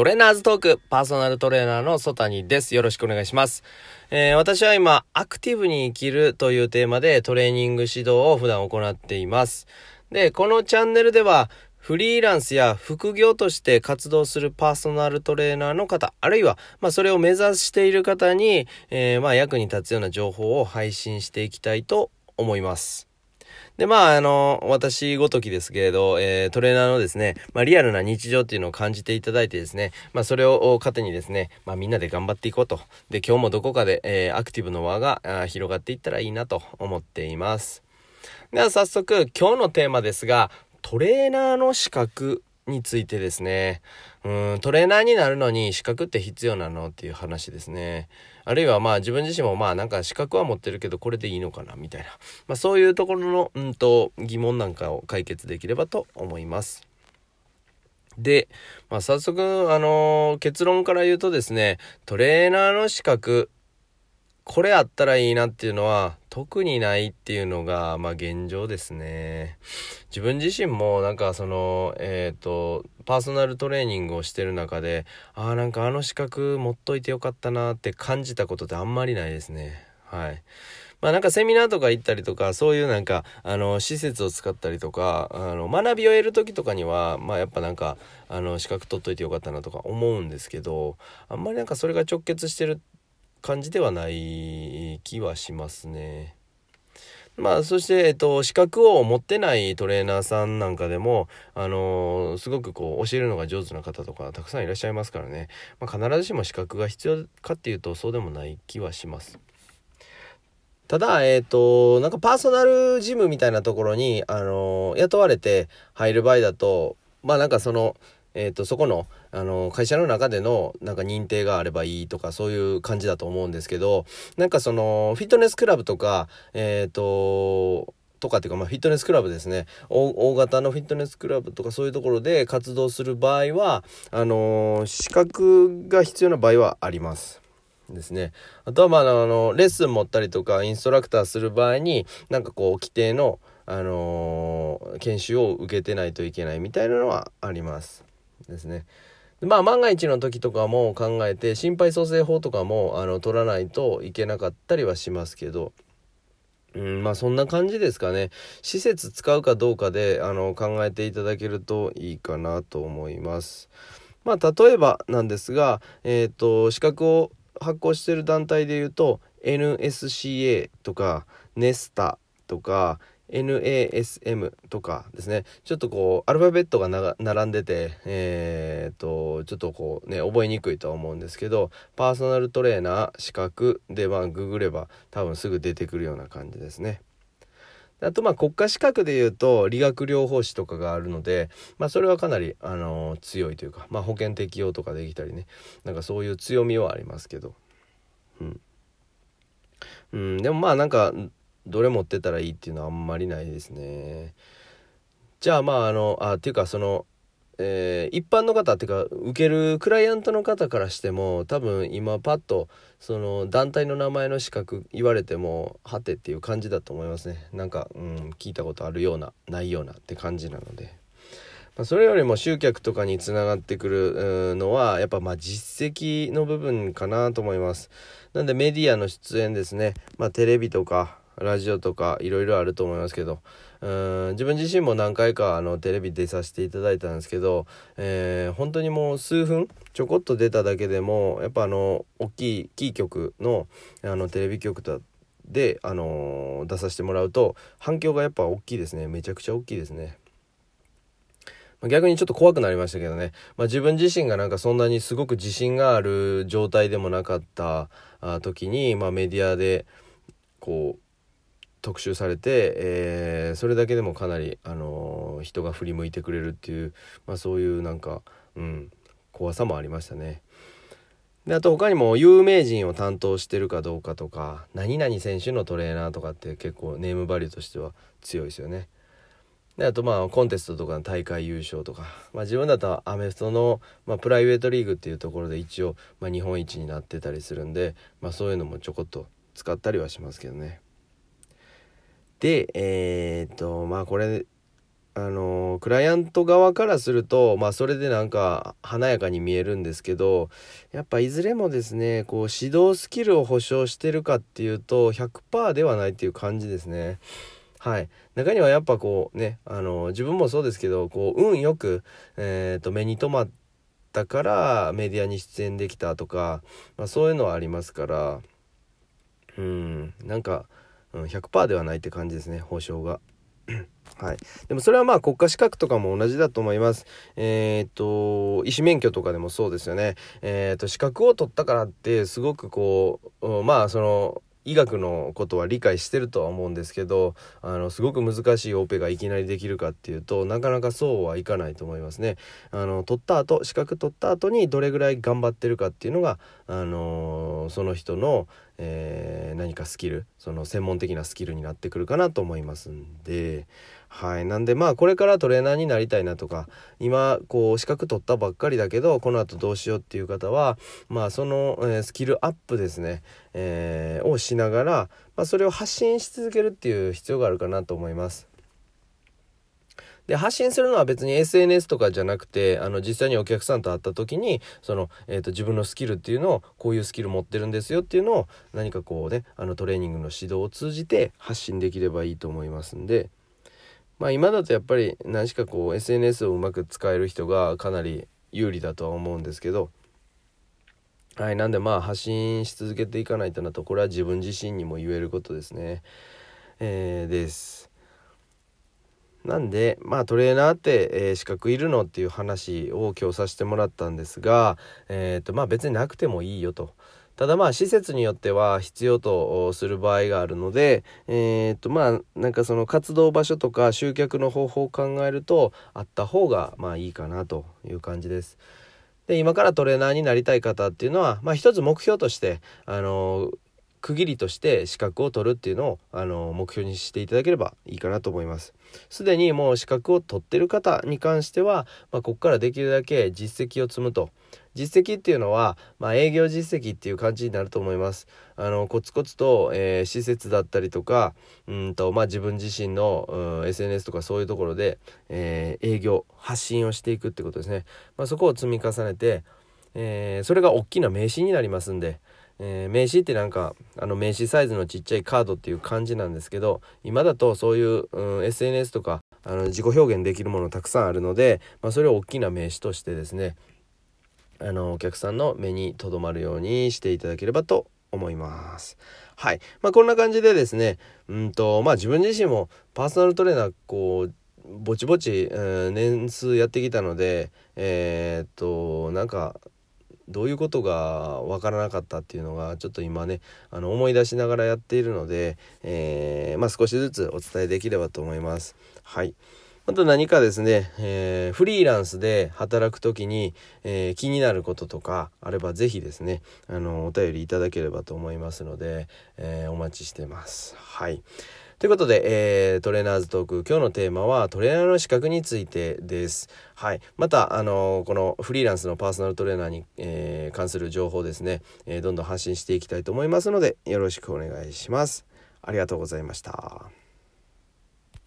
トレーナーズトーク、パーソナルトレーナーのソタニです。よろしくお願いします。えー、私は今、アクティブに生きるというテーマでトレーニング指導を普段行っています。で、このチャンネルでは、フリーランスや副業として活動するパーソナルトレーナーの方、あるいは、まあ、それを目指している方に、えー、まあ、役に立つような情報を配信していきたいと思います。で、まあ、あの、私ごときですけれど、えー、トレーナーのですね、まあ、リアルな日常っていうのを感じていただいてですね、まあ、それを糧にですね、まあ、みんなで頑張っていこうと。で、今日もどこかで、えー、アクティブの輪が広がっていったらいいなと思っています。では、早速、今日のテーマですが、トレーナーの資格についてですね。うん、トレーナーになるのに資格って必要なのっていう話ですね。あるいはまあ自分自身もまあなんか資格は持ってるけどこれでいいのかなみたいな。まあそういうところの、うんと疑問なんかを解決できればと思います。で、まあ早速、あのー、結論から言うとですね、トレーナーの資格これあったらいいなっていうのは特にないっていうのが、まあ現状ですね。自分自身もなんかその、えっ、ー、と、パーソナルトレーニングをしてる中で、ああ、なんかあの資格持っといてよかったなって感じたことってあんまりないですね。はい。まあなんかセミナーとか行ったりとか、そういうなんか、あの、施設を使ったりとか、あの、学びを得る時とかには、まあやっぱなんか、あの、資格取っといてよかったなとか思うんですけど、あんまりなんかそれが直結してる感じではない気はしますね。まあ、そして、えっと、資格を持ってないトレーナーさんなんかでも、あのー、すごくこう、教えるのが上手な方とかたくさんいらっしゃいますからね。まあ、必ずしも資格が必要かっていうと、そうでもない気はします。ただ、えっ、ー、と、なんかパーソナルジムみたいなところに、あのー、雇われて入る場合だと、まあなんかその、えっ、ー、と、そこの、あの、会社の中での、なんか認定があればいいとか、そういう感じだと思うんですけど、なんかその、フィットネスクラブとか、えっ、ー、と、とかっていうか、まあ、フィットネスクラブですね大。型のフィットネスクラブとかそういうところで活動する場合は、あの、資格が必要な場合はあります。ですね。あとは、まあ、あの、レッスン持ったりとか、インストラクターする場合に、なんかこう、規定の、あのー、研修を受けてないといけないみたいなのはあります。ですね。まあ万が一の時とかも考えて心肺蘇生法とかもあの取らないといけなかったりはしますけど、うん、まあそんな感じですかね。施設使うかどうかであの考えていただけるといいかなと思います。まあ例えばなんですが、えっ、ー、と資格を発行してる団体でいうと NSCA とか NESTA とか NASM とかですね。ちょっとこうアルファベットが並んでてえー、っとちょっとこうね覚えにくいとは思うんですけどパーソナルトレーナー資格でまあググれば多分すぐ出てくるような感じですね。あとまあ国家資格でいうと理学療法士とかがあるので、まあ、それはかなり、あの、強いというか、まあ、保険適用とかできたりね。なんかそういう強みはありますけど、うん、うん、でもまあなんかどれ持ってたらいいっていうのはあんまりないですね。じゃあまああのあっていうかその、えー、一般の方っていうか受けるクライアントの方からしても多分今パッとその団体の名前の資格言われてもはてっていう感じだと思いますねなんか、うん、聞いたことあるようなないようなって感じなので。まあ、それよりも集客とかにつながってくるのはやっぱまあ実績の部分かなと思います。なんでメディアの出演ですね、まあ、テレビとかラジオとかいろいろあると思いますけどうん自分自身も何回かあのテレビ出させていただいたんですけど、えー、本当にもう数分ちょこっと出ただけでもやっぱあの大きいキー局のあのテレビ局だで、あのー、出させてもらうと反響がやっぱ大きいですねめちゃくちゃ大きいですね。逆にちょっと怖くなりましたけどね、まあ、自分自身がなんかそんなにすごく自信がある状態でもなかった時に、まあ、メディアでこう特集されて、えー、それだけでもかなり、あのー、人が振り向いてくれるっていう、まあ、そういうなんか、うん、怖さもありましたね。であと他にも有名人を担当してるかどうかとか何々選手のトレーナーとかって結構ネームバリューとしては強いですよね。であとまあコンテストとかの大会優勝とか、まあ、自分だとアメフトの、まあ、プライベートリーグっていうところで一応、まあ、日本一になってたりするんで、まあ、そういうのもちょこっと使ったりはしますけどね。で、えー、っと、まあこれ、ああのクライアント側からするとまあそれでなんか華やかに見えるんですけどやっぱいずれもですねこう指導スキルを保証してるかっていうと100%ではないっていう感じですね。はい、中にはやっぱこうねあの自分もそうですけどこう運よく、えーと、目に留まったからメディアに出演できたとか、まあ、そういうのはありますからうんなんか、うん、100%ではないって感じですね保証が。はい、でもそれはまあ国家資格とかも同じだと思います。えっ、と医師免許とかでもそうですよね。えっ、と資格を取ったからってすごくこう、まあその医学のことは理解してるとは思うんですけどあのすごく難しいオペがいきなりできるかっていうとなかなかそうはいかないと思いますね。あの取った後資格取った後にどれぐらい頑張ってるかっていうのが、あのその人の、えー、何かスキルその専門的なスキルになってくるかなと思いますんで。はい。なんでまあこれからトレーナーになりたいなとか、今こう資格取ったばっかりだけど、この後どうしようっていう方は、まあその、え、スキルアップですね、えー、をしながら、まあそれを発信し続けるっていう必要があるかなと思います。で発信するのは別に SNS とかじゃなくてあの実際にお客さんと会った時にその、えーと、自分のスキルっていうのをこういうスキル持ってるんですよっていうのを何かこうねあのトレーニングの指導を通じて発信できればいいと思いますんで。まあ今だとやっぱり何しかこう SNS をうまく使える人がかなり有利だとは思うんですけどはいなんでまあ発信し続けていかないとなとこれは自分自身にも言えることですね。えー、です。なんでまあトレーナーって、えー、資格いるのっていう話を今日させてもらったんですがえっ、ー、とまあ別になくてもいいよと。ただまあ施設によっては必要とする場合があるので、えー、っとまあなんかその活動場所とか集客の方法を考えるとあった方がまあいいかなという感じです。で今からトレーナーになりたい方っていうのは、まあ、一つ目標としてあの区切りとして資格を取るっていうのをあの目標にしていただければいいかなと思います。すでにもう資格を取ってる方に関しては、まあ、ここからできるだけ実績を積むと。実績っていうのは、まあ、営業実績っていう感じになると思います。あのコツコツと、えー、施設だったりとかうんと、まあ、自分自身の、SNS とかそういうところで、えー、営業発信をしていくってことですね。まあ、そこを積み重ねて、えー、それが大きな名刺になりますんで。えー、名刺ってなんかあの名刺サイズのちっちゃいカードっていう感じなんですけど今だとそういう、うん、SNS とかあの自己表現できるものたくさんあるので、まあ、それを大きな名刺としてですねあのお客さんの目に留まるようにしていただければと思います。はい。まあ、こんな感じでですね、うんと、まあ自分自身もパーソナルトレーナー、こう、ぼちぼち、えー、年数やってきたので、えー、っと、なんか、どういうことが分からなかったっていうのがちょっと今ねあの思い出しながらやっているので、えー、まあ、少しずつお伝えできればと思います。はいあと何かですね、えー、フリーランスで働く時に、えー、気になることとかあれば是非ですね、あの、お便りいただければと思いますので、えー、お待ちしてます。はい。ということで、えー、トレーナーズトーク、今日のテーマはトレーナーの資格についてです。はい。また、あのこのフリーランスのパーソナルトレーナーに、えー、関する情報ですね、えー、どんどん発信していきたいと思いますので、よろしくお願いします。ありがとうございました。